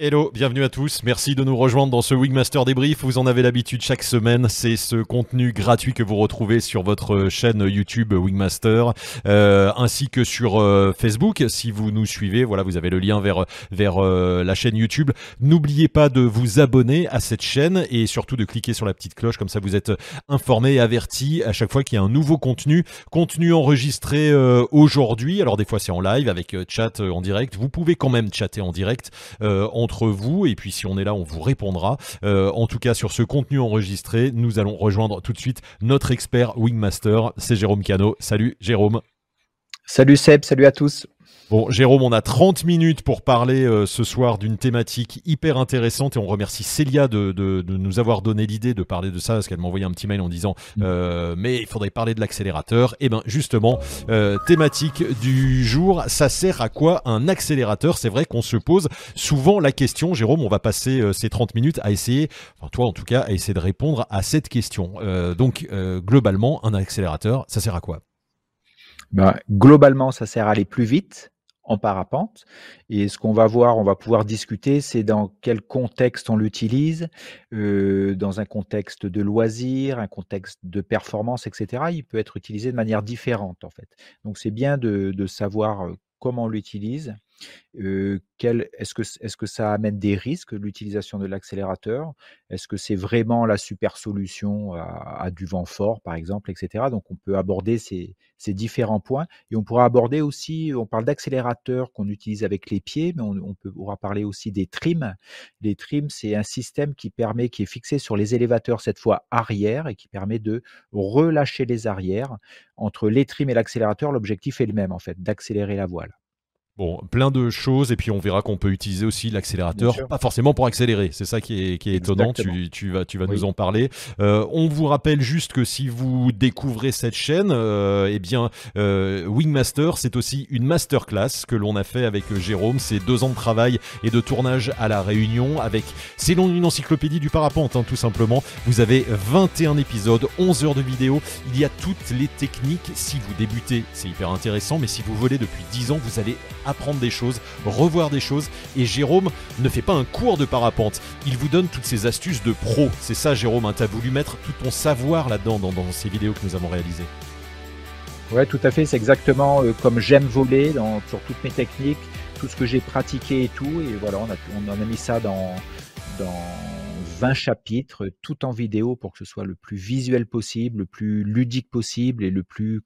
Hello, bienvenue à tous. Merci de nous rejoindre dans ce Wingmaster débrief. Vous en avez l'habitude chaque semaine. C'est ce contenu gratuit que vous retrouvez sur votre chaîne YouTube Wingmaster, euh, ainsi que sur euh, Facebook. Si vous nous suivez, voilà, vous avez le lien vers vers euh, la chaîne YouTube. N'oubliez pas de vous abonner à cette chaîne et surtout de cliquer sur la petite cloche, comme ça vous êtes informé et averti à chaque fois qu'il y a un nouveau contenu, contenu enregistré aujourd'hui. Alors des fois c'est en live avec chat en direct. Vous pouvez quand même chatter en direct. en vous. Et puis si on est là, on vous répondra. Euh, en tout cas, sur ce contenu enregistré, nous allons rejoindre tout de suite notre expert Wingmaster, c'est Jérôme Cano. Salut Jérôme. Salut Seb, salut à tous. Bon, Jérôme, on a 30 minutes pour parler euh, ce soir d'une thématique hyper intéressante et on remercie Célia de, nous avoir donné l'idée de parler de ça parce qu'elle m'a envoyé un petit mail en disant mm. euh, mais il faudrait parler de l'accélérateur. Et eh ben justement, euh, thématique du jour, ça sert à quoi un accélérateur? C'est vrai qu'on se pose souvent la question, Jérôme, on va passer ces 30 minutes à essayer, enfin toi en tout cas, à essayer de répondre à cette question. donc globalement, un accélérateur, ça sert à quoi? Ben, globalement, ça sert à aller plus vite, en parapente. Et ce qu'on va voir, on va pouvoir discuter, c'est dans quel contexte on l'utilise, euh, dans un contexte de loisir, un contexte de performance, etc. Il peut être utilisé de manière différente, en fait. Donc c'est bien de, de savoir euh, comment on l'utilise est-ce que, est que ça amène des risques, l'utilisation de l'accélérateur? Est-ce que c'est vraiment la super solution à, du vent fort, par exemple, etc. Donc, on peut aborder ces, différents points. Et on pourra aborder aussi, on parle d'accélérateur qu'on utilise avec les pieds, mais on, pourra parler aussi des trims. Les trims, c'est un système qui permet, qui est fixé sur les élévateurs, cette fois arrière, et qui permet de relâcher les arrières. Entre les trims et l'accélérateur, l'objectif est le même, en fait, d'accélérer la voile. Bon, plein de choses, et puis on verra qu'on peut utiliser aussi l'accélérateur, pas forcément pour accélérer, c'est ça qui est, qui est étonnant, tu, tu, vas, tu vas nous en parler. Euh, on vous rappelle juste que si vous découvrez cette chaîne, euh, eh bien, euh, Wingmaster, c'est aussi une masterclass que l'on a fait avec Jérôme, c'est deux ans de travail et de tournage à La Réunion, avec, c'est une encyclopédie du parapente, hein, tout simplement. Vous avez 21 épisodes, 11 heures de vidéo, il y a toutes les techniques, si vous débutez, c'est hyper intéressant, mais si vous volez depuis 10 ans, vous allez apprendre des choses, revoir des choses. Et Jérôme ne fait pas un cours de parapente, il vous donne toutes ces astuces de pro. C'est ça, Jérôme, hein, tu as voulu mettre tout ton savoir là-dedans dans, ces vidéos que nous avons réalisées. Ouais, tout à fait. C'est exactement euh, comme j'aime voler sur toutes mes techniques, tout ce que j'ai pratiqué et tout. Et voilà, on on a mis ça dans, dans 20 chapitres, tout en vidéo pour que ce soit le plus visuel possible, le plus ludique possible et le plus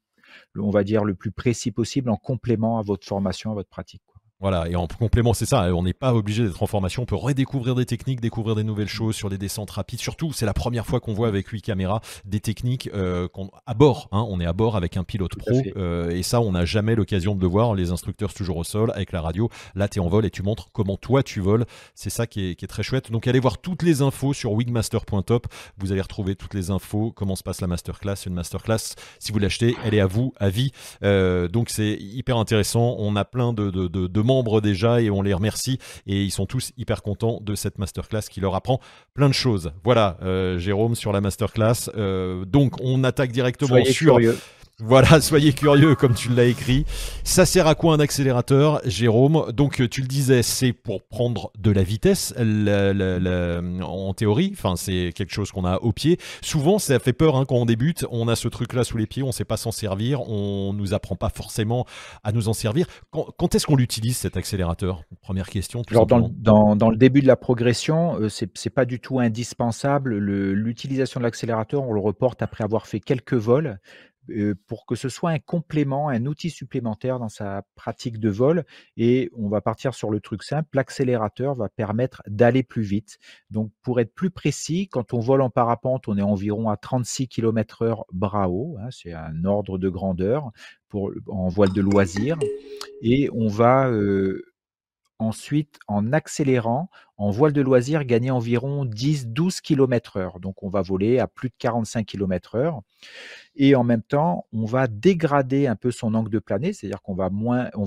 on va dire, le plus précis possible en complément à votre formation, à votre pratique. Voilà, et en complément, c'est ça, on n'est pas obligé d'être en formation, on peut redécouvrir des techniques, découvrir des nouvelles choses sur les descentes rapides. Surtout, c'est la première fois qu'on voit avec 8 caméras des techniques euh, qu'on, à bord, hein, on est à bord avec un pilote pro, euh, et ça, on n'a jamais l'occasion de le voir. Les instructeurs, sont toujours au sol avec la radio. Là, tu es en vol et tu montres comment toi tu voles. C'est ça qui est, très chouette. Donc, allez voir toutes les infos sur wingmaster.top. Vous allez retrouver toutes les infos, comment se passe la masterclass. Une masterclass, si vous l'achetez, elle est à vous, à vie. Euh, donc, c'est hyper intéressant. On a plein de, de, de, de membres déjà et on les remercie. Et ils sont tous hyper contents de cette masterclass qui leur apprend plein de choses. Voilà, euh, Jérôme, sur la masterclass. Euh, donc, on attaque directement sur. Voilà, soyez curieux comme tu l'as écrit. Ça sert à quoi un accélérateur, Jérôme? Donc tu le disais, c'est pour prendre de la vitesse en théorie. Enfin, c'est quelque chose qu'on a au pied. Souvent, ça fait peur hein, quand on débute. On a ce truc-là sous les pieds, on ne sait pas s'en servir. On nous apprend pas forcément à nous en servir. Quand, est-ce qu'on l'utilise cet accélérateur? Première question. Alors dans, dans, le début de la progression, euh, c'est c'est pas du tout indispensable. L'utilisation de l'accélérateur, on le reporte après avoir fait quelques vols pour que ce soit un complément, un outil supplémentaire dans sa pratique de vol. Et on va partir sur le truc simple, l'accélérateur va permettre d'aller plus vite. Donc pour être plus précis, quand on vole en parapente, on est environ à 36 km h bras haut, hein, c'est un ordre de grandeur pour, en voile de loisir. Et on va ensuite, en accélérant, en voile de loisir, gagner environ 10-12 km heure. Donc, on va voler à plus de 45 km heure. Et en même temps, on va dégrader un peu son angle de planée, c'est-à-dire qu'on va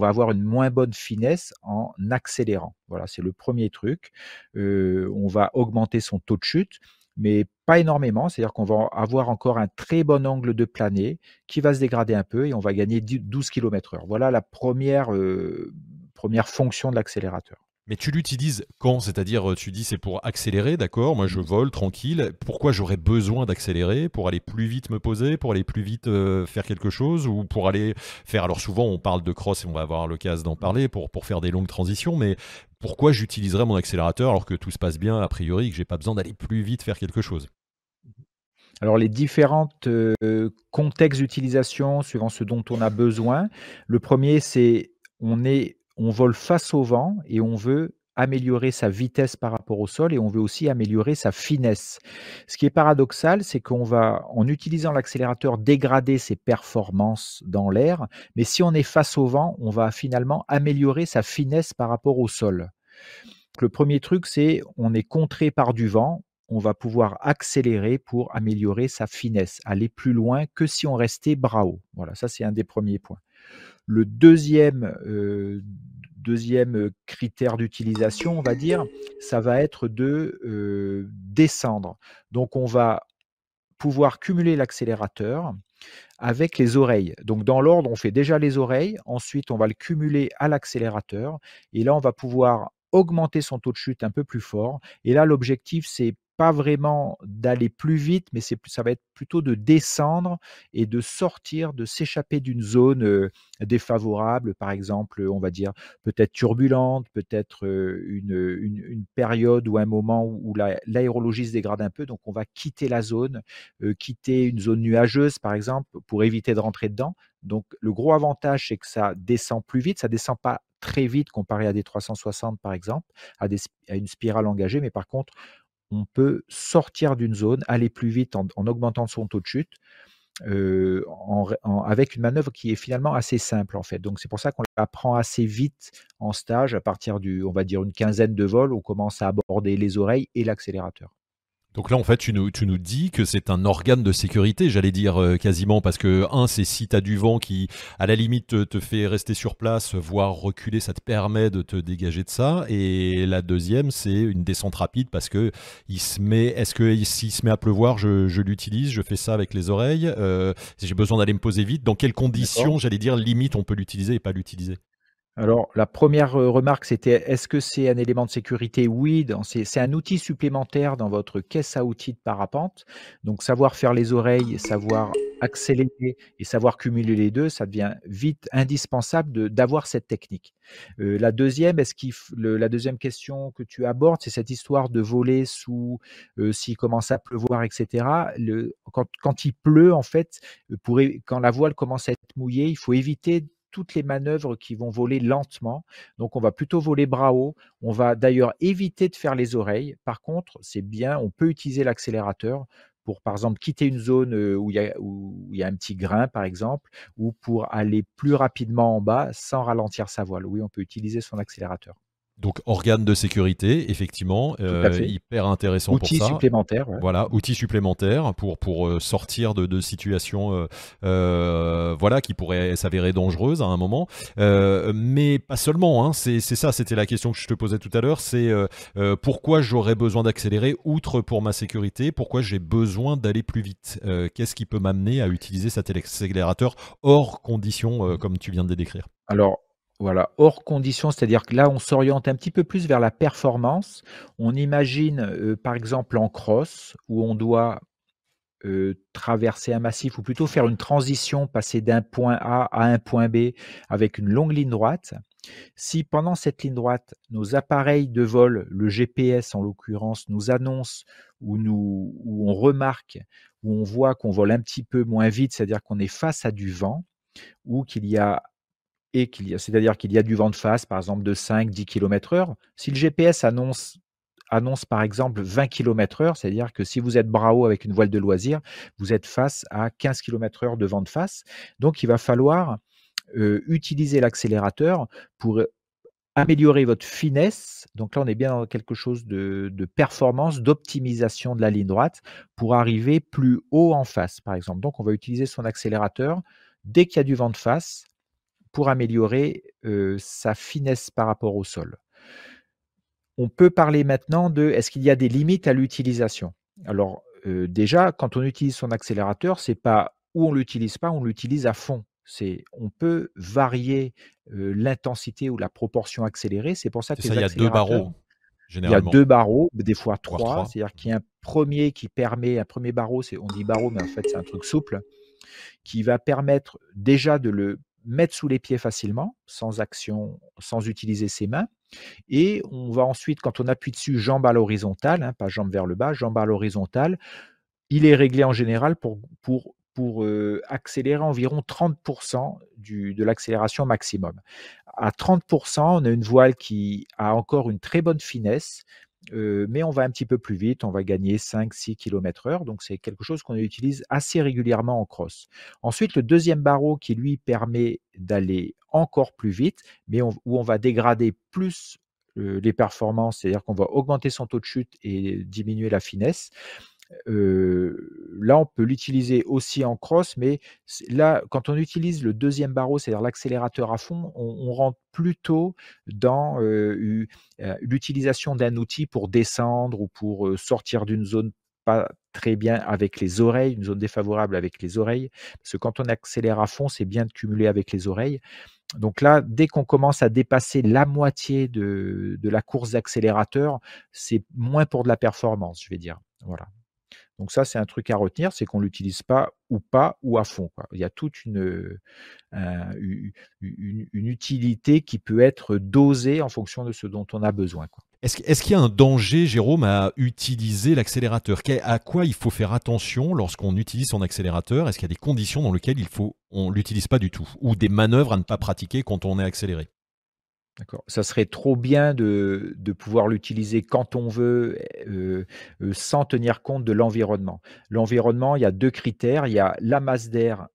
avoir une moins bonne finesse en accélérant. Voilà, c'est le premier truc. Euh, on va augmenter son taux de chute mais pas énormément, c'est-à-dire qu'on va avoir encore un très bon angle de planée qui va se dégrader un peu et on va gagner 12 km heure. Voilà la première, euh, première fonction de l'accélérateur. Mais tu l'utilises quand? C'est-à-dire, tu dis c'est pour accélérer, d'accord? Moi, je vole tranquille. Pourquoi j'aurais besoin d'accélérer? Pour aller plus vite me poser? Pour aller plus vite euh, faire quelque chose? Ou pour aller faire... Alors souvent, on parle de cross et on va avoir l'occasion d'en parler pour, pour faire des longues transitions, mais pourquoi j'utiliserais mon accélérateur alors que tout se passe bien, a priori, que j'ai pas besoin d'aller plus vite faire quelque chose? Alors les différents contextes d'utilisation suivant ce dont on a besoin. Le premier, c'est on est on vole face au vent et on veut améliorer sa vitesse par rapport au sol et on veut aussi améliorer sa finesse. Ce qui est paradoxal, c'est qu'on va, en utilisant l'accélérateur, dégrader ses performances dans l'air, mais si on est face au vent, on va finalement améliorer sa finesse par rapport au sol. le premier truc, c'est on est contré par du vent, on va pouvoir accélérer pour améliorer sa finesse, aller plus loin que si on restait bras haut. Voilà, ça c'est un des premiers points. Le deuxième, euh, deuxième critère d'utilisation, on va dire, ça va être de euh, descendre. Donc on va pouvoir cumuler l'accélérateur avec les oreilles. Donc dans l'ordre, on fait déjà les oreilles, ensuite on va le cumuler à l'accélérateur, et là on va pouvoir augmenter son taux de chute un peu plus fort. Et là, l'objectif, c'est pas vraiment d'aller plus vite, mais c'est ça va être plutôt de descendre et de sortir, de s'échapper d'une zone défavorable, par exemple, on va dire peut-être turbulente, peut-être une, une, période ou un moment où, l'aérologie se dégrade un peu. Donc on va quitter la zone, quitter une zone nuageuse, par exemple, pour éviter de rentrer dedans. Donc le gros avantage, c'est que ça descend plus vite, ça descend pas très vite comparé à des 360 par exemple, à, des, à une spirale engagée, mais par contre, on peut sortir d'une zone, aller plus vite en, augmentant son taux de chute, avec une manœuvre qui est finalement assez simple en fait. Donc c'est pour ça qu'on apprend assez vite en stage à partir du, on va dire une quinzaine de vols, on commence à aborder les oreilles et l'accélérateur. Donc là, en fait, tu nous, tu nous dis que c'est un organe de sécurité, j'allais dire euh, quasiment, parce que, un, c'est si tu as du vent qui, à la limite, te, fait rester sur place, voire reculer, ça te permet de te dégager de ça. Et la deuxième, c'est une descente rapide, parce que il se met, est-ce que s'il se met à pleuvoir, je, je l'utilise, je fais ça avec les oreilles, euh, si j'ai besoin d'aller me poser vite, dans quelles conditions, j'allais dire, limite, on peut l'utiliser et pas l'utiliser? Alors, la première remarque, c'était est-ce que c'est un élément de sécurité? Oui, c'est un outil supplémentaire dans votre caisse à outils de parapente. Donc, savoir faire les oreilles, savoir accélérer et savoir cumuler les deux, ça devient vite indispensable d'avoir cette technique. la deuxième, est-ce la deuxième question que tu abordes, c'est cette histoire de voler sous, s'il commence à pleuvoir, etc. Le, quand, quand, il pleut, en fait, pour, quand la voile commence à être mouillée, il faut éviter toutes les manœuvres qui vont voler lentement. Donc, on va plutôt voler bras haut. On va d'ailleurs éviter de faire les oreilles. Par contre, c'est bien, on peut utiliser l'accélérateur pour, par exemple, quitter une zone où il, y a, il y a un petit grain, par exemple, ou pour aller plus rapidement en bas sans ralentir sa voile. Oui, on peut utiliser son accélérateur. Donc organe de sécurité, effectivement, euh, hyper intéressant pour ça. supplémentaire. Voilà, outils supplémentaires pour pour euh, sortir de, de situations, euh, voilà, qui pourraient s'avérer dangereuses à un moment. mais pas seulement. Hein, c'est ça, c'était la question que je te posais tout à l'heure. C'est pourquoi j'aurais besoin d'accélérer outre pour ma sécurité. Pourquoi j'ai besoin d'aller plus vite? Qu'est-ce qui peut m'amener à utiliser cet accélérateur hors conditions, comme tu viens de les décrire? Alors voilà, hors condition, c'est-à-dire que là, on s'oriente un petit peu plus vers la performance. On imagine, euh, par exemple, en cross, où on doit euh, traverser un massif, ou plutôt faire une transition, passer d'un point A à un point B avec une longue ligne droite. Si pendant cette ligne droite, nos appareils de vol, le GPS en l'occurrence, nous annoncent ou, nous, ou on remarque, ou on voit qu'on vole un petit peu moins vite, c'est-à-dire qu'on est face à du vent, ou qu'il y a c'est-à-dire qu'il y a du vent de face, par exemple de 5-10 km heure. Si le GPS annonce, annonce par exemple 20 km heure, c'est-à-dire que si vous êtes haut avec une voile de loisir, vous êtes face à 15 km heure de vent de face. Donc il va falloir euh, utiliser l'accélérateur pour améliorer votre finesse. Donc là, on est bien dans quelque chose de, de performance, d'optimisation de la ligne droite pour arriver plus haut en face, par exemple. Donc on va utiliser son accélérateur dès qu'il y a du vent de face pour améliorer sa finesse par rapport au sol. On peut parler maintenant de est-ce qu'il y a des limites à l'utilisation? Alors déjà, quand on utilise son accélérateur, c'est pas où on l'utilise pas, on l'utilise à fond. C'est on peut varier l'intensité ou la proportion accélérée. C'est pour ça que les il y a deux barreaux. Il y a deux barreaux, des fois trois. C'est-à-dire qu'il y a un premier qui permet, un premier barreau, c'est on dit barreau, mais en fait c'est un truc souple, qui va permettre déjà de le mettre sous les pieds facilement, sans action, sans utiliser ses mains. Et on va ensuite, quand on appuie dessus, jambe à l'horizontale, hein, pas jambe vers le bas, jambe à l'horizontale. Il est réglé en général pour, pour accélérer environ 30% du, de l'accélération maximum. À 30%, on a une voile qui a encore une très bonne finesse, mais on va un petit peu plus vite, on va gagner 5-6 km heure, donc c'est quelque chose qu'on utilise assez régulièrement en cross. Ensuite, le deuxième barreau qui lui permet d'aller encore plus vite, mais où on va dégrader plus les performances, c'est-à-dire qu'on va augmenter son taux de chute et diminuer la finesse là, on peut l'utiliser aussi en cross, mais là, quand on utilise le deuxième barreau, c'est-à-dire l'accélérateur à fond, on, rentre plutôt dans l'utilisation d'un outil pour descendre ou pour sortir d'une zone pas très bien avec les oreilles, une zone défavorable avec les oreilles, parce que quand on accélère à fond, c'est bien de cumuler avec les oreilles. Donc là, dès qu'on commence à dépasser la moitié de, de la course d'accélérateur, c'est moins pour de la performance, je vais dire. Voilà. Donc ça, c'est un truc à retenir, c'est qu'on l'utilise pas ou pas ou à fond. Il y a toute une, utilité qui peut être dosée en fonction de ce dont on a besoin. Est-ce qu'il y a un danger, Jérôme, à utiliser l'accélérateur? À quoi il faut faire attention lorsqu'on utilise son accélérateur? Est-ce qu'il y a des conditions dans lesquelles il faut, on l'utilise pas du tout? Ou des manœuvres à ne pas pratiquer quand on est accéléré? D'accord. Ça serait trop bien de, pouvoir l'utiliser quand on veut, euh, euh, sans tenir compte de l'environnement. L'environnement, il y a deux critères. Il y a la masse d'air.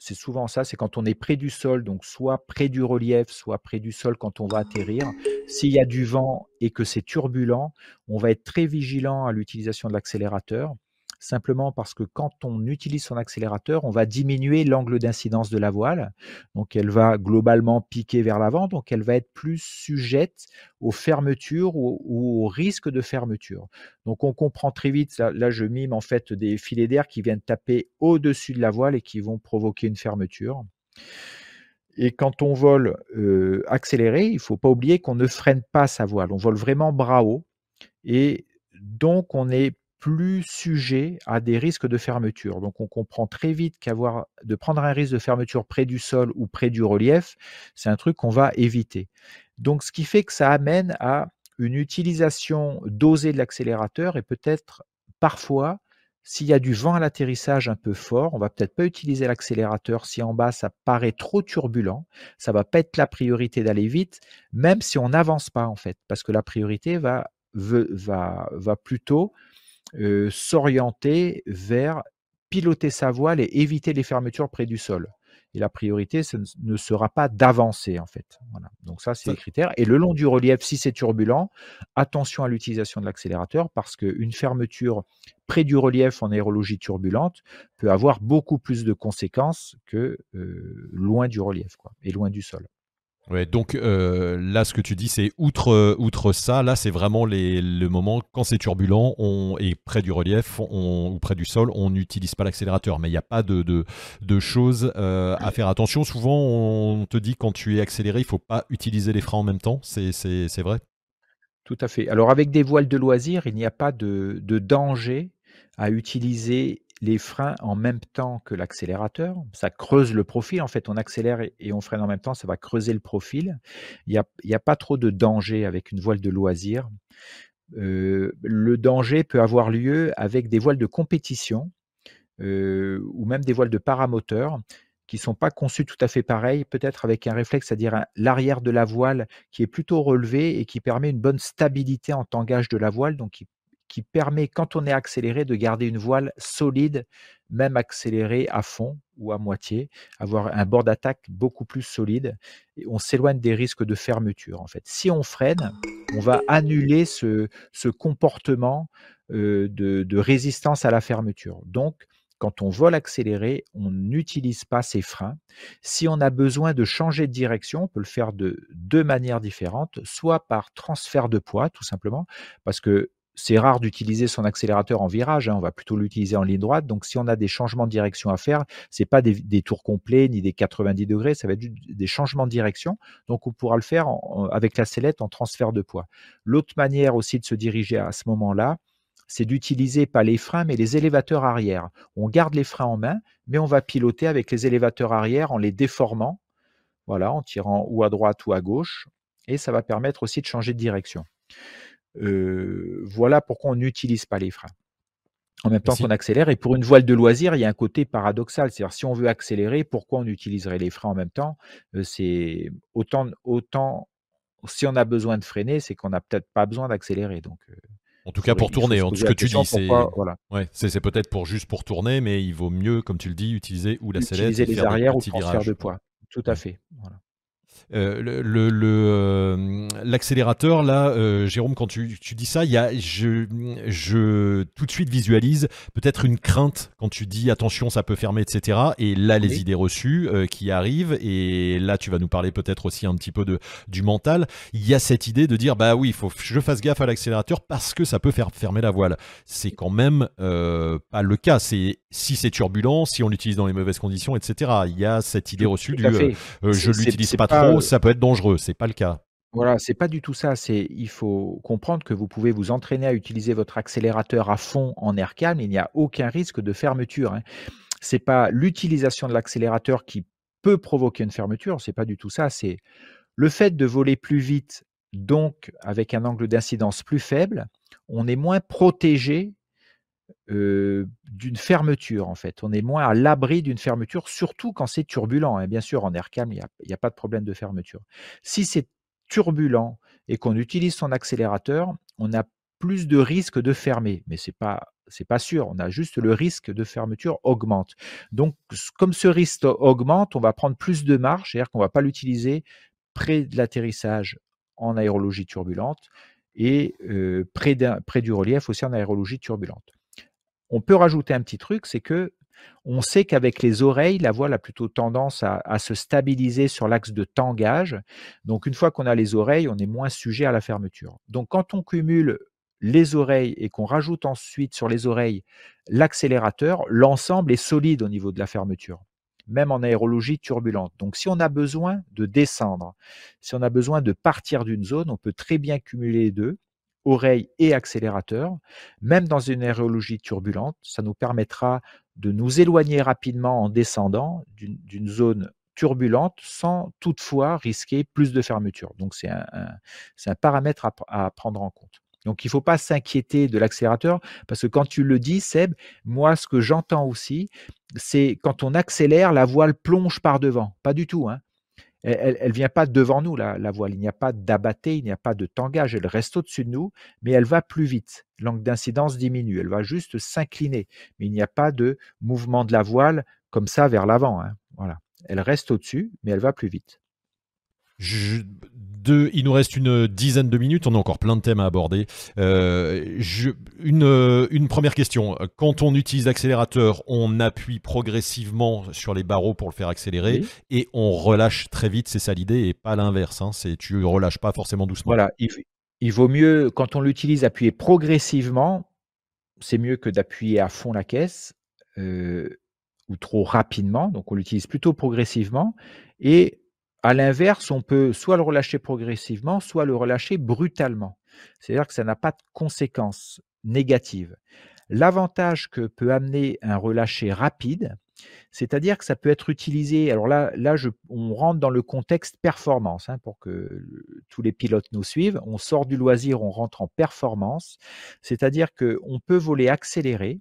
C'est souvent ça, c'est quand on est près du sol, donc soit près du relief, soit près du sol quand on va atterrir. S'il y a du vent et que c'est turbulent, on va être très vigilant à l'utilisation de l'accélérateur simplement parce que quand on utilise son accélérateur, on va diminuer l'angle d'incidence de la voile. Donc elle va globalement piquer vers l'avant, donc elle va être plus sujette aux fermetures ou, aux risques de fermeture. Donc on comprend très vite, là, je mime en fait des filets d'air qui viennent taper au-dessus de la voile et qui vont provoquer une fermeture. Et quand on vole euh, accéléré, il ne faut pas oublier qu'on ne freine pas sa voile. On vole vraiment bras haut. Et donc, on est plus sujet à des risques de fermeture. Donc on comprend très vite qu'avoir de prendre un risque de fermeture près du sol ou près du relief, c'est un truc qu'on va éviter. Donc ce qui fait que ça amène à une utilisation dosée de l'accélérateur et peut-être parfois s'il y a du vent à l'atterrissage un peu fort, on va peut-être pas utiliser l'accélérateur si en bas ça paraît trop turbulent, ça va pas être la priorité d'aller vite, même si on n'avance pas en fait, parce que la priorité va, plutôt s'orienter vers piloter sa voile et éviter les fermetures près du sol. Et la priorité, ce ne sera pas d'avancer, en fait. Voilà. Donc ça, c'est les critères. Et le long du relief, si c'est turbulent, attention à l'utilisation de l'accélérateur parce qu'une fermeture près du relief en aérologie turbulente peut avoir beaucoup plus de conséquences que loin du relief quoi, et loin du sol. Ouais, donc euh, là, ce que tu dis, c'est outre, outre ça, là, c'est vraiment les, le moment quand c'est turbulent on, et près du relief ou près du sol, on n'utilise pas l'accélérateur. Mais il n'y a pas de, de, choses euh, à faire attention. Souvent, on te dit quand tu es accéléré, il faut pas utiliser les freins en même temps. C'est vrai? Tout à fait. Alors, avec des voiles de loisirs, il n'y a pas de, de danger à utiliser les freins en même temps que l'accélérateur. Ça creuse le profil. En fait, on accélère et on freine en même temps, ça va creuser le profil. Il n'y a, pas trop de danger avec une voile de loisir. Euh, le danger peut avoir lieu avec des voiles de compétition euh, ou même des voiles de paramoteur qui ne sont pas conçues tout à fait pareilles, peut-être avec un réflexe, c'est-à-dire l'arrière de la voile qui est plutôt relevé et qui permet une bonne stabilité en tangage de la voile, donc qui permet, quand on est accéléré, de garder une voile solide, même accélérée à fond ou à moitié, avoir un bord d'attaque beaucoup plus solide. Et on s'éloigne des risques de fermeture, en fait. Si on freine, on va annuler ce, ce comportement euh, de, résistance à la fermeture. Donc, quand on vole accéléré, on n'utilise pas ses freins. Si on a besoin de changer de direction, on peut le faire de deux manières différentes, soit par transfert de poids, tout simplement, parce que c'est rare d'utiliser son accélérateur en virage, hein, on va plutôt l'utiliser en ligne droite. Donc, si on a des changements de direction à faire, c'est pas des, tours complets ni des 90 degrés, ça va être des changements de direction. Donc, on pourra le faire avec la sellette en transfert de poids. L'autre manière aussi de se diriger à ce moment-là, c'est d'utiliser pas les freins, mais les élévateurs arrière. On garde les freins en main, mais on va piloter avec les élévateurs arrière en les déformant, voilà, en tirant ou à droite ou à gauche, et ça va permettre aussi de changer de direction. Euh, voilà pourquoi on n'utilise pas les freins. En même temps qu'on accélère, et pour une voile de loisir, il y a un côté paradoxal. C'est-à-dire, si on veut accélérer, pourquoi on utiliserait les freins en même temps? Euh, C'est autant, autant, si on a besoin de freiner, c'est qu'on n'a peut-être pas besoin d'accélérer. Donc, euh, en tout cas, pour tourner, en ce que tu dis, c'est voilà. ouais, peut-être pour juste pour tourner, mais il vaut mieux, comme tu le dis, utiliser ou la sellette, utiliser les arrières ou transfert de poids. Tout à fait. Voilà. Euh, le, euh, l'accélérateur là, euh, Jérôme, quand tu, dis ça, il y a, je, je tout de suite visualise peut-être une crainte quand tu dis attention, ça peut fermer, etc. Et là, les idées reçues qui arrivent, et là, tu vas nous parler peut-être aussi un petit peu de du mental. Il y a cette idée de dire bah oui, il faut que je fasse gaffe à l'accélérateur parce que ça peut faire fermer la voile. C'est quand même pas le cas. C'est si c'est turbulent, si on l'utilise dans les mauvaises conditions, etc. Il y a cette idée reçue du je l'utilise pas trop ça peut être dangereux. C'est pas le cas. Voilà, c'est pas du tout ça. C'est, il faut comprendre que vous pouvez vous entraîner à utiliser votre accélérateur à fond en air calme. Il n'y a aucun risque de fermeture. Hein. C'est pas l'utilisation de l'accélérateur qui peut provoquer une fermeture. C'est pas du tout ça. C'est le fait de voler plus vite, donc avec un angle d'incidence plus faible. On est moins protégé d'une fermeture, en fait. On est moins à l'abri d'une fermeture, surtout quand c'est turbulent. Et hein. bien sûr, en air calme, il n'y a, pas de problème de fermeture. Si c'est turbulent et qu'on utilise son accélérateur, on a plus de risque de fermer, mais c'est pas pas sûr. On a juste le risque de fermeture augmente. Donc, comme ce risque augmente, on va prendre plus de marge, c'est-à-dire qu'on va pas l'utiliser près de l'atterrissage en aérologie turbulente et près du relief aussi en aérologie turbulente. On peut rajouter un petit truc, c'est que on sait qu'avec les oreilles, la voile a plutôt tendance à, se stabiliser sur l'axe de tangage. Donc, une fois qu'on a les oreilles, on est moins sujet à la fermeture. Donc, quand on cumule les oreilles et qu'on rajoute ensuite sur les oreilles l'accélérateur, l'ensemble est solide au niveau de la fermeture, même en aérologie turbulente. Donc, si on a besoin de descendre, si on a besoin de partir d'une zone, on peut très bien cumuler les deux oreille et accélérateur, même dans une aérologie turbulente. Ça nous permettra de nous éloigner rapidement en descendant d'une zone turbulente sans toutefois risquer plus de fermeture. Donc c'est un, paramètre à, à, prendre en compte. Donc il ne faut pas s'inquiéter de l'accélérateur parce que quand tu le dis, Seb, moi ce que j'entends aussi, c'est quand on accélère, la voile plonge par devant. Pas du tout. Hein elle ne vient pas devant nous, la, voile. Il n'y a pas d'abatté, il n'y a pas de tangage. Elle reste au-dessus de nous, mais elle va plus vite. L'angle d'incidence diminue. Elle va juste s'incliner. Mais il n'y a pas de mouvement de la voile comme ça vers l'avant. Hein. Voilà. Elle reste au-dessus, mais elle va plus vite il nous reste une dizaine de minutes, on a encore plein de thèmes à aborder. Euh, une, première question. Quand on utilise l'accélérateur, on appuie progressivement sur les barreaux pour le faire accélérer et on relâche très vite, c'est ça l'idée, et pas l'inverse. Hein, c'est tu relâches pas forcément doucement. Voilà, il, vaut mieux, quand on l'utilise, appuyer progressivement. C'est mieux que d'appuyer à fond la caisse. Euh, ou trop rapidement, donc on l'utilise plutôt progressivement, et à l'inverse, on peut soit le relâcher progressivement, soit le relâcher brutalement. C'est-à-dire que ça n'a pas de conséquences négatives. L'avantage que peut amener un relâché rapide, c'est-à-dire que ça peut être utilisé. Alors là, là on rentre dans le contexte performance hein, pour que tous les pilotes nous suivent. On sort du loisir, on rentre en performance. C'est-à-dire qu'on peut voler accéléré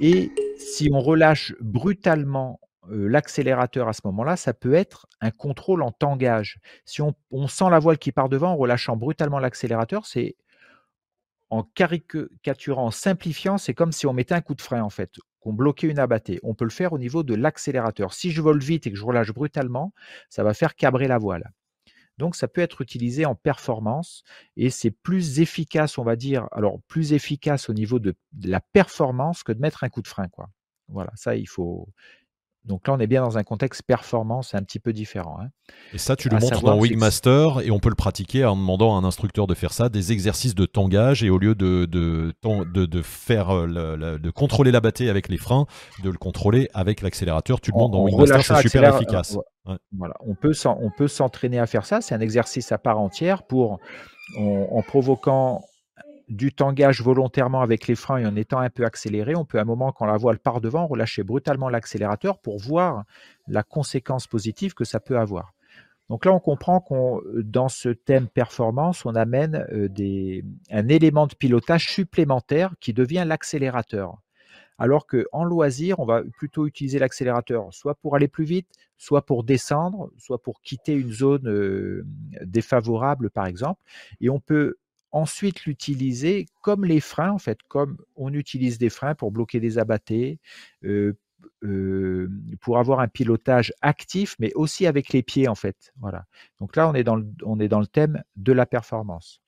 et si on relâche brutalement l'accélérateur à ce moment-là, ça peut être un contrôle en tangage. Si on, sent la voile qui part devant en relâchant brutalement l'accélérateur, c'est en caricaturant, en simplifiant, c'est comme si on mettait un coup de frein en fait, qu'on bloquait une abattée. On peut le faire au niveau de l'accélérateur. Si je vole vite et que je relâche brutalement, ça va faire cabrer la voile. Donc ça peut être utilisé en performance et c'est plus efficace, on va dire, alors plus efficace au niveau de, de, la performance que de mettre un coup de frein. Quoi. Voilà, ça il faut, Donc là, on est bien dans un contexte performance un petit peu différent. Hein. Et ça, tu le montres dans Wingmaster et on peut le pratiquer en demandant à un instructeur de faire ça, des exercices de tangage et au lieu de, de, de, faire euh, de contrôler la bâtée avec les freins, de le contrôler avec l'accélérateur, tu le montres dans Wingmaster, c'est super efficace. Voilà, on peut on peut s'entraîner à faire ça. C'est un exercice à part entière pour en provoquant du tangage volontairement avec les freins et en étant un peu accéléré, on peut à un moment, quand la voile part devant, relâcher brutalement l'accélérateur pour voir la conséquence positive que ça peut avoir. Donc là, on comprend qu'on, dans ce thème performance, on amène euh, un élément de pilotage supplémentaire qui devient l'accélérateur. Alors qu'en loisir, on va plutôt utiliser l'accélérateur soit pour aller plus vite, soit pour descendre, soit pour quitter une zone euh, défavorable, par exemple. Et on peut ensuite l'utiliser comme les freins, en fait, comme on utilise des freins pour bloquer des abattés, euh, euh, pour avoir un pilotage actif, mais aussi avec les pieds, en fait. Voilà. Donc là, on est dans le, on est dans le thème de la performance,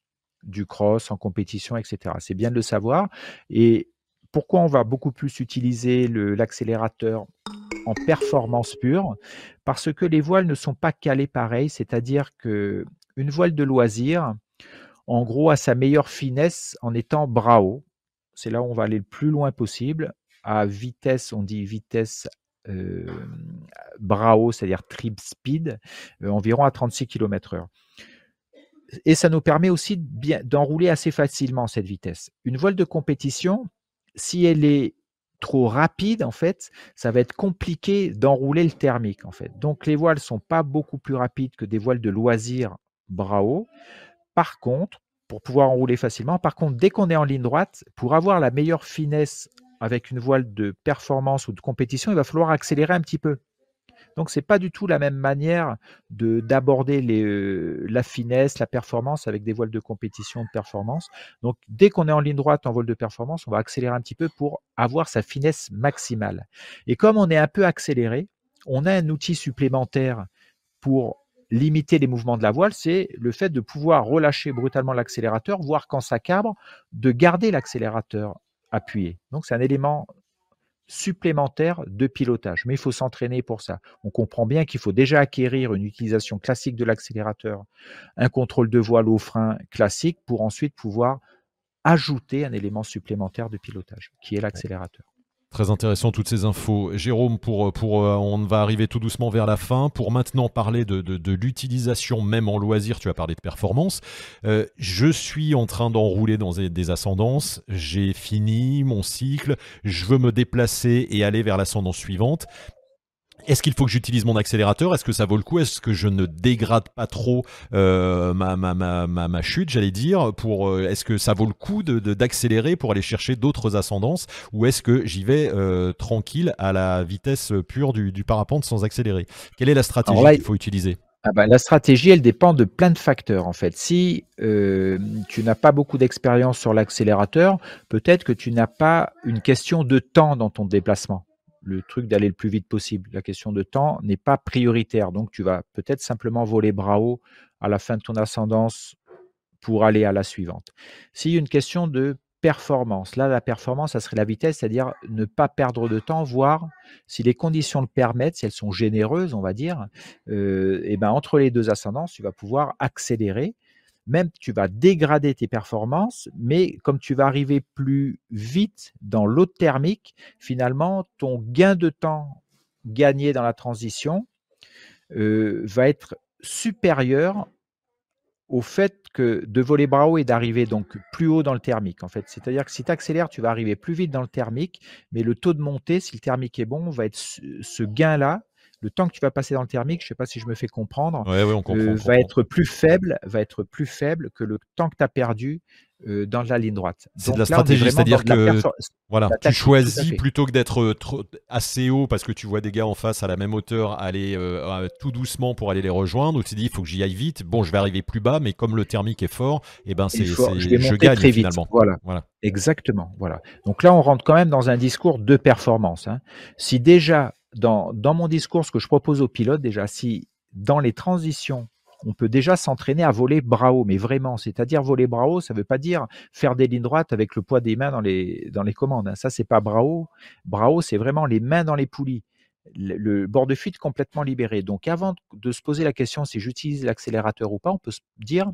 du cross en compétition, etc. C'est bien de le savoir. Et pourquoi on va beaucoup plus utiliser l'accélérateur en performance pure? Parce que les voiles ne sont pas calées pareil, c'est-à-dire que une voile de loisir, en gros à sa meilleure finesse en étant haut. C'est là où on va aller le plus loin possible. À vitesse, on dit vitesse euh, c'est-à-dire trip speed, euh, environ à 36 km/h. Et ça nous permet aussi d'enrouler assez facilement cette vitesse. Une voile de compétition, si elle est trop rapide, en fait, ça va être compliqué d'enrouler le thermique, en fait. Donc les voiles sont pas beaucoup plus rapides que des voiles de loisir bras haut. Par contre, pour pouvoir enrouler facilement, par contre, dès qu'on est en ligne droite, pour avoir la meilleure finesse avec une voile de performance ou de compétition, il va falloir accélérer un petit peu. Donc, ce n'est pas du tout la même manière d'aborder euh, la finesse, la performance avec des voiles de compétition de performance. Donc, dès qu'on est en ligne droite en voile de performance, on va accélérer un petit peu pour avoir sa finesse maximale. Et comme on est un peu accéléré, on a un outil supplémentaire pour limiter les mouvements de la voile, c'est le fait de pouvoir relâcher brutalement l'accélérateur, voire quand ça cabre, de garder l'accélérateur appuyé. Donc c'est un élément supplémentaire de pilotage, mais il faut s'entraîner pour ça. On comprend bien qu'il faut déjà acquérir une utilisation classique de l'accélérateur, un contrôle de voile au frein classique pour ensuite pouvoir ajouter un élément supplémentaire de pilotage, qui est l'accélérateur. Très intéressant toutes ces infos. Jérôme, pour, pour, euh, on va arriver tout doucement vers la fin. Pour maintenant parler de, de, l'utilisation même en loisir, tu as parlé de performance. Euh, je suis en train d'enrouler dans des ascendances. J'ai fini mon cycle. Je veux me déplacer et aller vers l'ascendance suivante. Est-ce qu'il faut que j'utilise mon accélérateur? Est-ce que ça vaut le coup? Est-ce que je ne dégrade pas trop euh, ma, ma, ma, ma, chute, j'allais dire pour euh, Est-ce que ça vaut le coup de, d'accélérer pour aller chercher d'autres ascendances? Ou est-ce que j'y vais euh, tranquille à la vitesse pure du, du, parapente sans accélérer? Quelle est la stratégie qu'il faut utiliser? ah ben, la stratégie, elle dépend de plein de facteurs en fait. Si tu n'as pas beaucoup d'expérience sur l'accélérateur, peut-être que tu n'as pas une question de temps dans ton déplacement le truc d'aller le plus vite possible. La question de temps n'est pas prioritaire. Donc, tu vas peut-être simplement voler bras à la fin de ton ascendance pour aller à la suivante. A une question de performance, là, la performance, ça serait la vitesse, c'est-à-dire ne pas perdre de temps, voire si les conditions le permettent, si elles sont généreuses, on va dire, et euh, eh ben, entre les deux ascendances, tu vas pouvoir accélérer même tu vas dégrader tes performances, mais comme tu vas arriver plus vite dans l'eau thermique, finalement, ton gain de temps gagné dans la transition euh, va être supérieur au fait que de voler bras haut et d'arriver donc plus haut dans le thermique en fait. C'est-à-dire que si tu accélères, tu vas arriver plus vite dans le thermique, mais le taux de montée, si le thermique est bon, va être ce gain-là le temps que tu vas passer dans le thermique, je ne sais pas si je me fais comprendre, euh, va être plus faible, va être plus faible que le temps que tu as perdu euh, dans la ligne droite. C'est de la stratégie, c'est-à-dire que voilà, tu choisis plutôt que d'être euh, assez haut parce que tu vois des gars en face à la même hauteur aller tout doucement pour aller les rejoindre, ou tu te dis il faut que j'y aille vite. Bon, je vais arriver plus bas, mais comme le thermique est fort, et eh ben c'est je, je gagne très vite. finalement. Voilà. voilà. Exactement. Voilà. Donc là, on rentre quand même dans un discours de performance. Hein. Si déjà dans, mon discours, ce que je propose aux pilotes, déjà, si dans les transitions, on peut déjà s'entraîner à voler bras mais vraiment, c'est-à-dire voler bras ça ne veut pas dire faire des lignes droites avec le poids des mains dans les, commandes. Hein. Ça, c'est pas bras haut. C'est vraiment les mains dans les poulies. le bord de fuite complètement libéré. Donc avant de se poser la question si j'utilise l'accélérateur ou pas, on peut se dire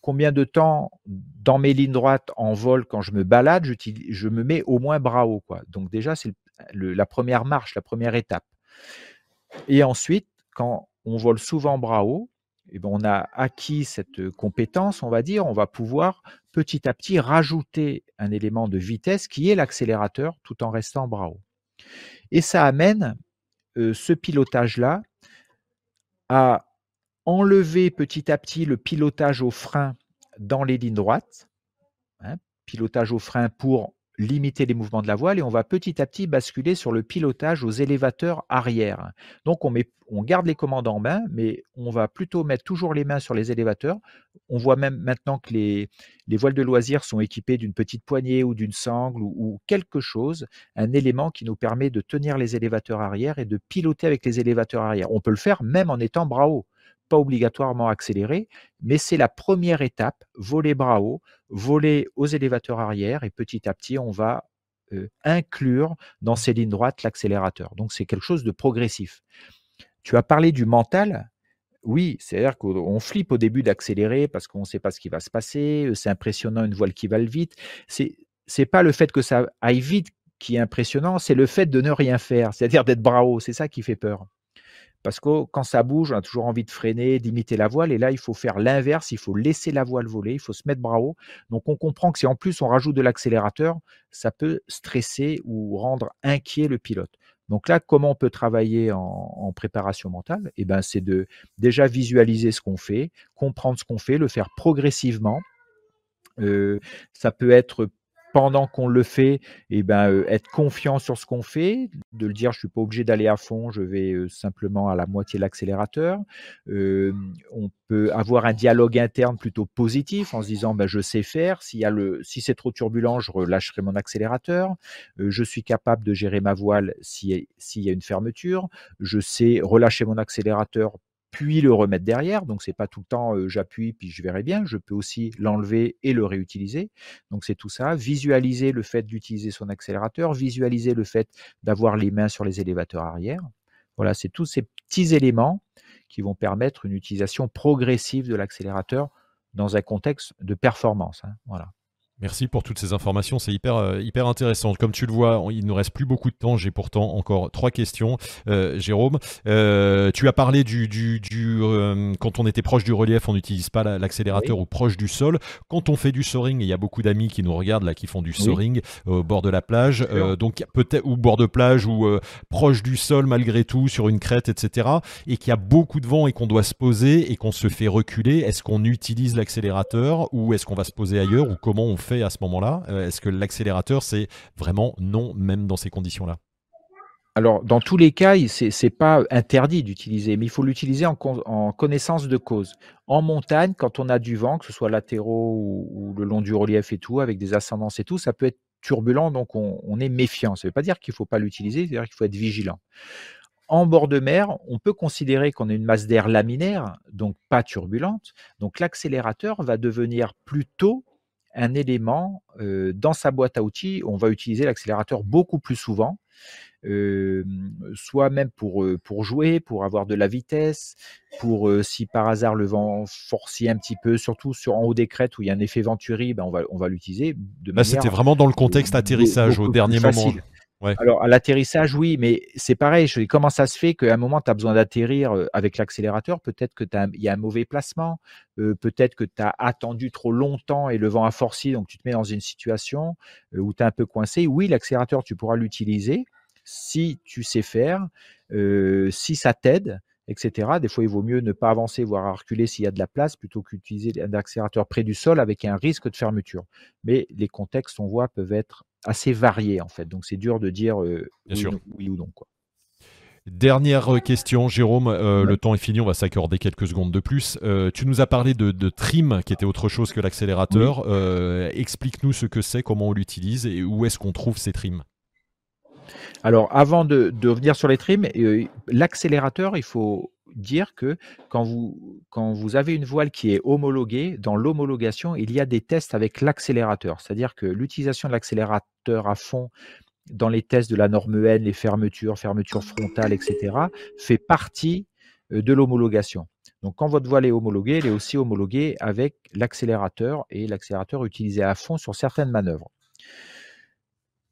combien de temps dans mes lignes droites en vol quand je me balade, je me mets au moins bras haut. Quoi. Donc déjà, c'est la première marche, la première étape. Et ensuite, quand on vole souvent bras haut, eh ben, on a acquis cette compétence, on va dire, on va pouvoir petit à petit rajouter un élément de vitesse qui est l'accélérateur tout en restant bras haut. Et ça amène ce pilotage-là à enlever petit à petit le pilotage au frein dans les lignes droites, hein, pilotage au frein pour limiter les mouvements de la voile et on va petit à petit basculer sur le pilotage aux élévateurs arrière. Donc on, garde les commandes en main, mais on va plutôt mettre toujours les mains sur les élévateurs. On voit même maintenant que les, les voiles de loisirs sont équipées d'une petite poignée ou d'une sangle ou, quelque chose, un élément qui nous permet de tenir les élévateurs arrière et de piloter avec les élévateurs arrière. On peut le faire même en étant bras haut pas obligatoirement accélérer, mais c'est la première étape, voler bras haut, voler aux élévateurs arrière, et petit à petit, on va euh, inclure dans ces lignes droites l'accélérateur. Donc c'est quelque chose de progressif. Tu as parlé du mental. Oui, c'est-à-dire qu'on flippe au début d'accélérer parce qu'on ne sait pas ce qui va se passer, euh, c'est impressionnant une voile qui va vite. C'est n'est pas le fait que ça aille vite qui est impressionnant, c'est le fait de ne rien faire, c'est-à-dire d'être bras c'est ça qui fait peur. Parce que quand ça bouge, on a toujours envie de freiner, d'imiter la voile. Et là, il faut faire l'inverse. Il faut laisser la voile voler. Il faut se mettre bras haut. Donc, on comprend que si en plus on rajoute de l'accélérateur, ça peut stresser ou rendre inquiet le pilote. Donc là, comment on peut travailler en, préparation mentale? Eh ben, c'est de déjà visualiser ce qu'on fait, comprendre ce qu'on fait, le faire progressivement. Euh, ça peut être pendant qu'on le fait, eh ben, être confiant sur ce qu'on fait, de le dire, je suis pas obligé d'aller à fond, je vais simplement à la moitié de l'accélérateur. on peut avoir un dialogue interne plutôt positif en se disant, ben, je sais faire. S'il y a le, si c'est trop turbulent, je relâcherai mon accélérateur. je suis capable de gérer ma voile s'il y a une fermeture. Je sais relâcher mon accélérateur puis le remettre derrière. Donc, c'est pas tout le temps j'appuie puis je verrai bien. Je peux aussi l'enlever et le réutiliser. Donc, c'est tout ça. Visualiser le fait d'utiliser son accélérateur, visualiser le fait d'avoir les mains sur les élévateurs arrière. Voilà, c'est tous ces petits éléments qui vont permettre une utilisation progressive de l'accélérateur dans un contexte de performance. Hein. Voilà. Merci pour toutes ces informations, c'est hyper, euh, hyper intéressant. Comme tu le vois, il nous reste plus beaucoup de temps. J'ai pourtant encore trois questions. Euh, Jérôme, euh, tu as parlé du, du, du quand on était proche du relief, on n'utilise pas l'accélérateur ou proche du sol. Quand on fait du soaring, il y a beaucoup d'amis qui nous regardent là, qui font du soaring au bord de la plage, donc peut-être ou bord de plage ou proche du sol malgré tout sur une crête, etc. Et qu'il y a beaucoup de vent et qu'on doit se poser et qu'on se fait reculer. Est-ce qu'on utilise l'accélérateur ou est-ce qu'on va se poser ailleurs ou comment on fait à ce moment-là euh, Est-ce que l'accélérateur, c'est vraiment non, même dans ces conditions-là? Alors, dans tous les cas, ce n'est pas interdit d'utiliser, mais il faut l'utiliser en, connaissance de cause. En montagne, quand on a du vent, que ce soit latéraux ou, le long du relief et tout, avec des ascendances et tout, ça peut être turbulent, donc on, est méfiant. Ça ne veut pas dire qu'il ne faut pas l'utiliser, c'est-à-dire qu'il faut être vigilant. En bord de mer, on peut considérer qu'on a une masse d'air laminaire, donc pas turbulente. Donc l'accélérateur va devenir plutôt un élément dans sa boîte à outils. On va utiliser l'accélérateur beaucoup plus souvent, soit même pour, pour jouer, pour avoir de la vitesse, pour si par hasard le vent forcit un petit peu, surtout sur en haut des crêtes où il y a un effet venturi, ben on va, on va l'utiliser. Là, c'était vraiment dans le contexte atterrissage au dernier moment. Alors, à l'atterrissage, oui, mais c'est pareil. Je comment ça se fait qu'à un moment, tu as besoin d'atterrir avec l'accélérateur? Peut-être qu'il y a un mauvais placement. peut-être que tu as attendu trop longtemps et le vent a forci, donc tu te mets dans une situation où tu es un peu coincé. Oui, l'accélérateur, tu pourras l'utiliser si tu sais faire, si ça t'aide, etc. Des fois, il vaut mieux ne pas avancer, voire reculer s'il y a de la place, plutôt qu'utiliser un accélérateur près du sol avec un risque de fermeture. Mais les contextes, on voit, peuvent être assez varié en fait. Donc c'est dur de dire oui, ou non. Quoi. Dernière question, Jérôme. Euh, le temps est fini, on va s'accorder quelques secondes de plus. Euh, tu nous as parlé de, trim, qui était autre chose que l'accélérateur. Explique-nous ce que c'est, comment on l'utilise et où est-ce qu'on trouve ces trims? Alors, avant de, de revenir sur les trims, l'accélérateur, il faut dire que quand vous, quand vous avez une voile qui est homologuée, dans l'homologation, il y a des tests avec l'accélérateur. C'est-à-dire que l'utilisation de l'accélérateur à fond dans les tests de la norme N, les fermetures, fermetures frontales, etc., fait partie de l'homologation. Donc quand votre voile est homologuée, elle est aussi homologuée avec l'accélérateur et l'accélérateur utilisé à fond sur certaines manœuvres.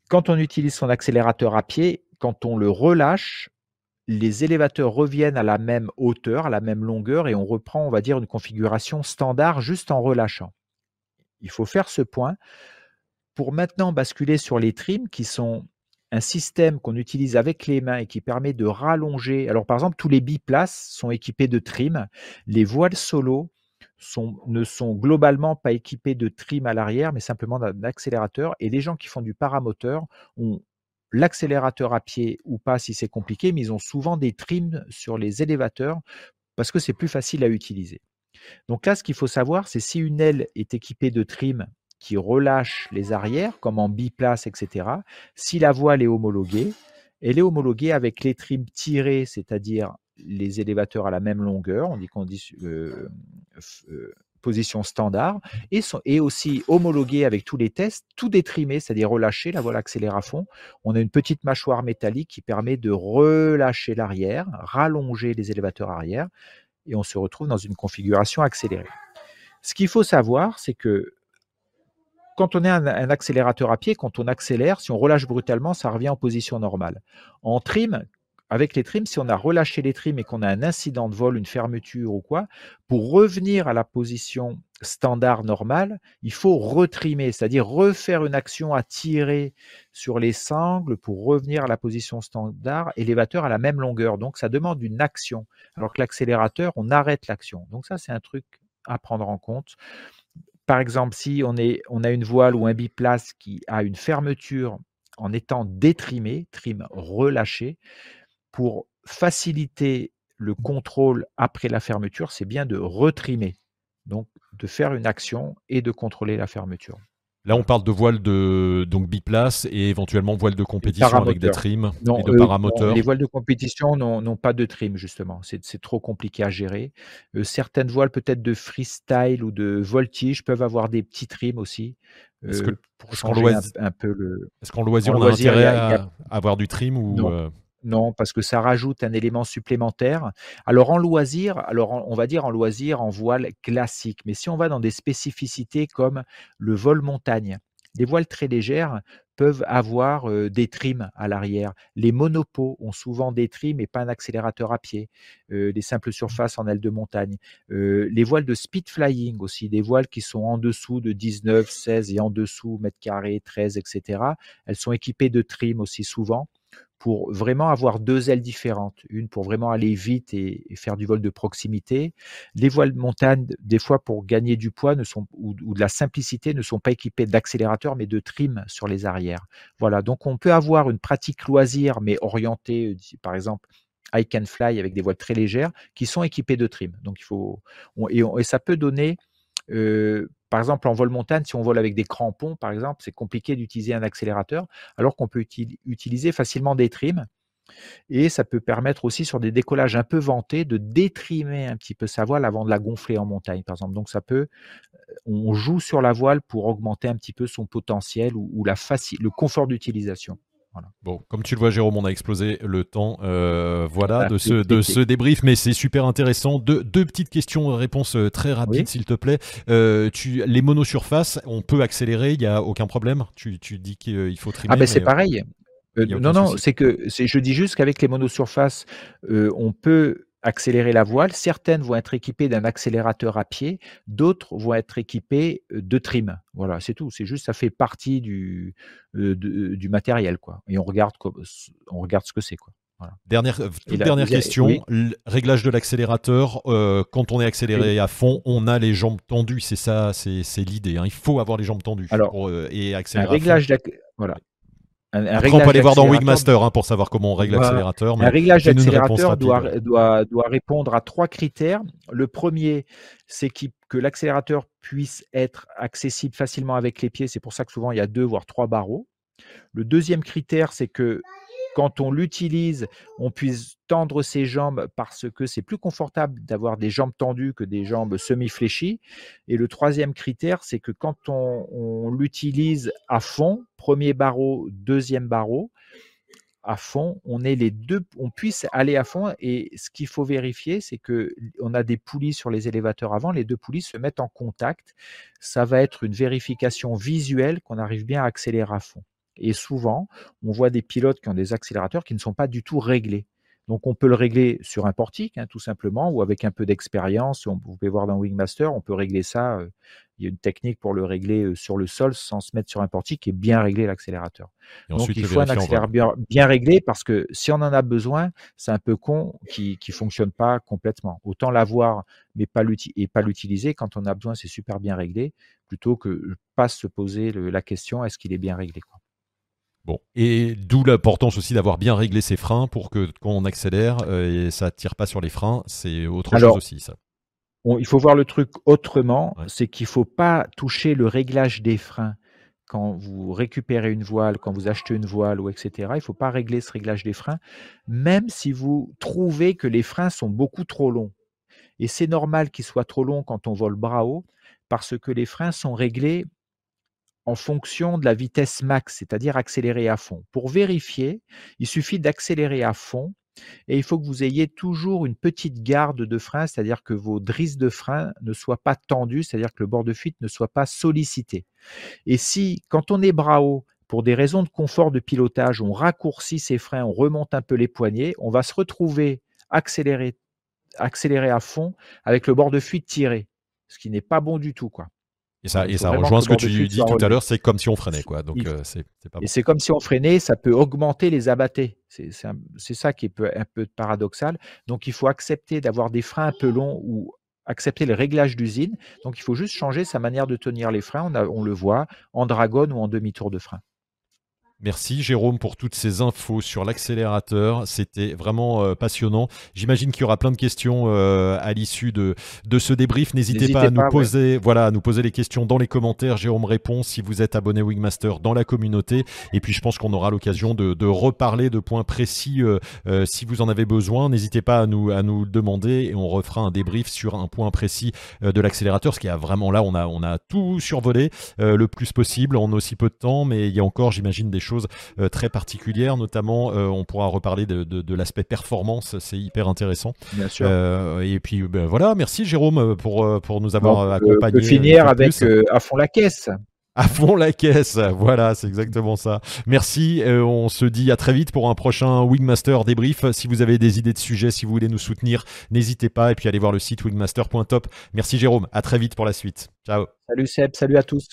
Quand on utilise son accélérateur à pied, quand on le relâche, les élévateurs reviennent à la même hauteur, à la même longueur, et on reprend, on va dire, une configuration standard juste en relâchant. Il faut faire ce point pour maintenant basculer sur les trims qui sont un système qu'on utilise avec les mains et qui permet de rallonger. Alors par exemple, tous les biplaces sont équipés de trim. Les voiles solo ne sont globalement pas équipés de trim à l'arrière, mais simplement d'un accélérateur. Et les gens qui font du paramoteur ont l'accélérateur à pied ou pas si c'est compliqué, mais ils ont souvent des trims sur les élévateurs parce que c'est plus facile à utiliser. Donc là, ce qu'il faut savoir, c'est si une aile est équipée de trim qui relâche les arrières, comme en biplace, etc., si la voile est homologuée, elle est homologuée avec les trims tirés, c'est-à-dire les élévateurs à la même longueur, on dit qu'on dit euh, euh, position standard, et, aussi homologuée avec tous les tests, tout détrimé, c'est-à-dire relâché, la voile accélère à fond. On a une petite mâchoire métallique qui permet de relâcher l'arrière, rallonger les élévateurs arrière, et on se retrouve dans une configuration accélérée. Ce qu'il faut savoir, c'est que quand on est un, accélérateur à pied, quand on accélère, si on relâche brutalement, ça revient en position normale. En trim, avec les trims, si on a relâché les trims et qu'on a un incident de vol, une fermeture ou quoi, pour revenir à la position standard normale, il faut retrimer, c'est-à-dire refaire une action à tirer sur les sangles pour revenir à la position standard, élévateur à la même longueur. Donc ça demande une action, alors que l'accélérateur, on arrête l'action. Donc ça, c'est un truc à prendre en compte par exemple, si on, a une voile ou un biplace qui a une fermeture en étant détrimé, trim relâché, pour faciliter le contrôle après la fermeture, c'est bien de retrimer, donc de faire une action et de contrôler la fermeture. Là, on parle de voile de donc biplace et éventuellement voile de compétition avec des trims et de paramoteurs. les voiles de compétition n'ont pas de trim, justement. C'est trop compliqué à gérer. Euh, certaines voiles, peut-être de freestyle ou de voltige, peuvent avoir des petits trims aussi. Est-ce euh, qu'en loisir, un, peu le. Loisir, on a intérêt à, avoir du trim ou euh, non, parce que ça rajoute un élément supplémentaire. Alors en loisir, alors on va dire en loisir en voile classique, mais si on va dans des spécificités comme le vol montagne, les voiles très légères peuvent avoir des trims à l'arrière. Les monopos ont souvent des trims et pas un accélérateur à pied. les simples surfaces en aile de montagne. les voiles de speed flying aussi, des voiles qui sont en dessous de 19, 16 et en dessous mètres carrés, 13, etc. Elles sont équipées de trims aussi souvent pour vraiment avoir deux ailes différentes. Une pour vraiment aller vite et, faire du vol de proximité. Les voiles montagne, des fois pour gagner du poids ne sont, ou, de la simplicité, ne sont pas équipées d'accélérateur mais de trim sur les arrières. Voilà, donc on peut avoir une pratique loisir mais orientée, par exemple, I can fly avec des voiles très légères qui sont équipées de trim. Donc il faut et ça peut donner par exemple, en vol montagne, si on vole avec des crampons, par exemple, c'est compliqué d'utiliser un accélérateur, alors qu'on peut utiliser facilement des trims. Et ça peut permettre aussi sur des décollages un peu vantés de détrimer un petit peu sa voile avant de la gonfler en montagne, par exemple. Donc ça peut, on joue sur la voile pour augmenter un petit peu son potentiel ou, le confort d'utilisation. Bon, comme tu le vois, Jérôme, on a explosé le temps. Euh, voilà, de ce, de ce débrief, mais c'est super intéressant. Deux, deux petites questions, réponses euh, très rapides, s'il te plaît. Euh, tu, les monosurfaces, on peut accélérer, il n'y a aucun problème? Tu, tu dis qu'il faut trimer. Ah, ben c'est pareil. non, non, c'est que je dis juste qu'avec les monosurfaces, on peut accélérer la voile. Certaines vont être équipées d'un accélérateur à pied, d'autres vont être équipées de trim. Voilà, c'est tout. C'est juste, ça fait partie du, du matériel, quoi. Et on regarde, on regarde ce que c'est, quoi. Dernière, toute dernière question, réglage de l'accélérateur. quand on est accéléré à fond, on a les jambes tendues. C'est ça, c'est l'idée. Hein. Il faut avoir les jambes tendues Alors, pour, et accélérer. Un réglage voilà. Après, on peut aller voir dans Wingmaster hein, pour savoir comment on règle l'accélérateur. Un réglage d'accélérateur doit, doit, doit, répondre à trois critères. Le premier, c'est que l'accélérateur puisse être accessible facilement avec les pieds. C'est pour ça que souvent il y a deux voire trois barreaux. Le deuxième critère, c'est que quand on l'utilise, on puisse tendre ses jambes parce que c'est plus confortable d'avoir des jambes tendues que des jambes semi-fléchies. Et le troisième critère, c'est que quand on l'utilise à fond, premier barreau, deuxième barreau, à fond, on est les deux, on puisse aller à fond. Et ce qu'il faut vérifier, c'est que on a des poulies sur les élévateurs avant, les deux poulies se mettent en contact. Ça va être une vérification visuelle qu'on arrive bien à accélérer à fond. Et souvent, on voit des pilotes qui ont des accélérateurs qui ne sont pas du tout réglés. Donc on peut le régler sur un portique, hein, tout simplement, ou avec un peu d'expérience. Vous pouvez voir dans Wingmaster, on peut régler ça. Euh, il y a une technique pour le régler euh, sur le sol sans se mettre sur un portique et bien régler l'accélérateur. Donc il faut un accélérateur bien, réglé parce que si on en a besoin, c'est un peu con qui ne fonctionne pas complètement. Autant l'avoir mais pas et pas l'utiliser quand on a besoin, c'est super bien réglé, plutôt que pas se poser la question est-ce qu'il est bien réglé. Quoi. Bon, et d'où l'importance aussi d'avoir bien réglé ses freins pour que quand on accélère euh, et ça tire pas sur les freins, c'est autre chose aussi ça. il faut voir le truc autrement, c'est qu'il faut pas toucher le réglage des freins quand vous récupérez une voile, quand vous achetez une voile ou etc. Il faut pas régler ce réglage des freins, même si vous trouvez que les freins sont beaucoup trop longs. Et c'est normal qu'ils soient trop longs quand on vole bras haut, parce que les freins sont réglés en fonction de la vitesse max, c'est-à-dire accélérer à fond. Pour vérifier, il suffit d'accélérer à fond et il faut que vous ayez toujours une petite garde de frein, c'est-à-dire que vos drisses de frein ne soient pas tendues, c'est-à-dire que le bord de fuite ne soit pas sollicité. Et si, quand on est bras haut, pour des raisons de confort de pilotage, on raccourcit ses freins, on remonte un peu les poignets, on va se retrouver accéléré, à fond avec le bord de fuite tiré, ce qui n'est pas bon du tout. quoi. Et ça, et ça rejoint ce que tu dis tout à l'heure, c'est comme si on freinait. Quoi. Donc, euh, c'est, pas Et c'est comme si on freinait, ça peut augmenter les abattés. C'est, ça qui est un peu paradoxal. Donc il faut accepter d'avoir des freins un peu longs ou accepter les réglages d'usine. Donc il faut juste changer sa manière de tenir les freins. On, on le voit en dragon ou en demi-tour de frein. Merci Jérôme pour toutes ces infos sur l'accélérateur. C'était vraiment euh, passionnant. J'imagine qu'il y aura plein de questions euh, à l'issue de, de ce débrief. N'hésitez pas à nous poser, voilà, à nous poser les questions dans les commentaires. Jérôme répond si vous êtes abonné Wingmaster dans la communauté. Et puis je pense qu'on aura l'occasion de, de, reparler de points précis euh, si vous en avez besoin. N'hésitez pas à nous à nous demander et on refera un débrief sur un point précis de l'accélérateur. Ce qui a vraiment là, on a on a tout survolé le plus possible en aussi peu de temps, mais il y a encore, j'imagine, des choses choses euh, très particulières, notamment euh, on pourra reparler de, l'aspect performance, c'est hyper intéressant. Bien sûr. Euh, et puis ben, voilà, merci Jérôme pour, pour nous avoir accompagnés. On finir avec à fond la caisse. À fond la caisse, voilà, c'est exactement ça. Merci, on se dit à très vite pour un prochain Wingmaster débrief. Si vous avez des idées de sujets, si vous voulez nous soutenir, n'hésitez pas et puis allez voir le site wingmaster.top. Merci Jérôme, à très vite pour la suite. Ciao. Salut Seb, salut à tous.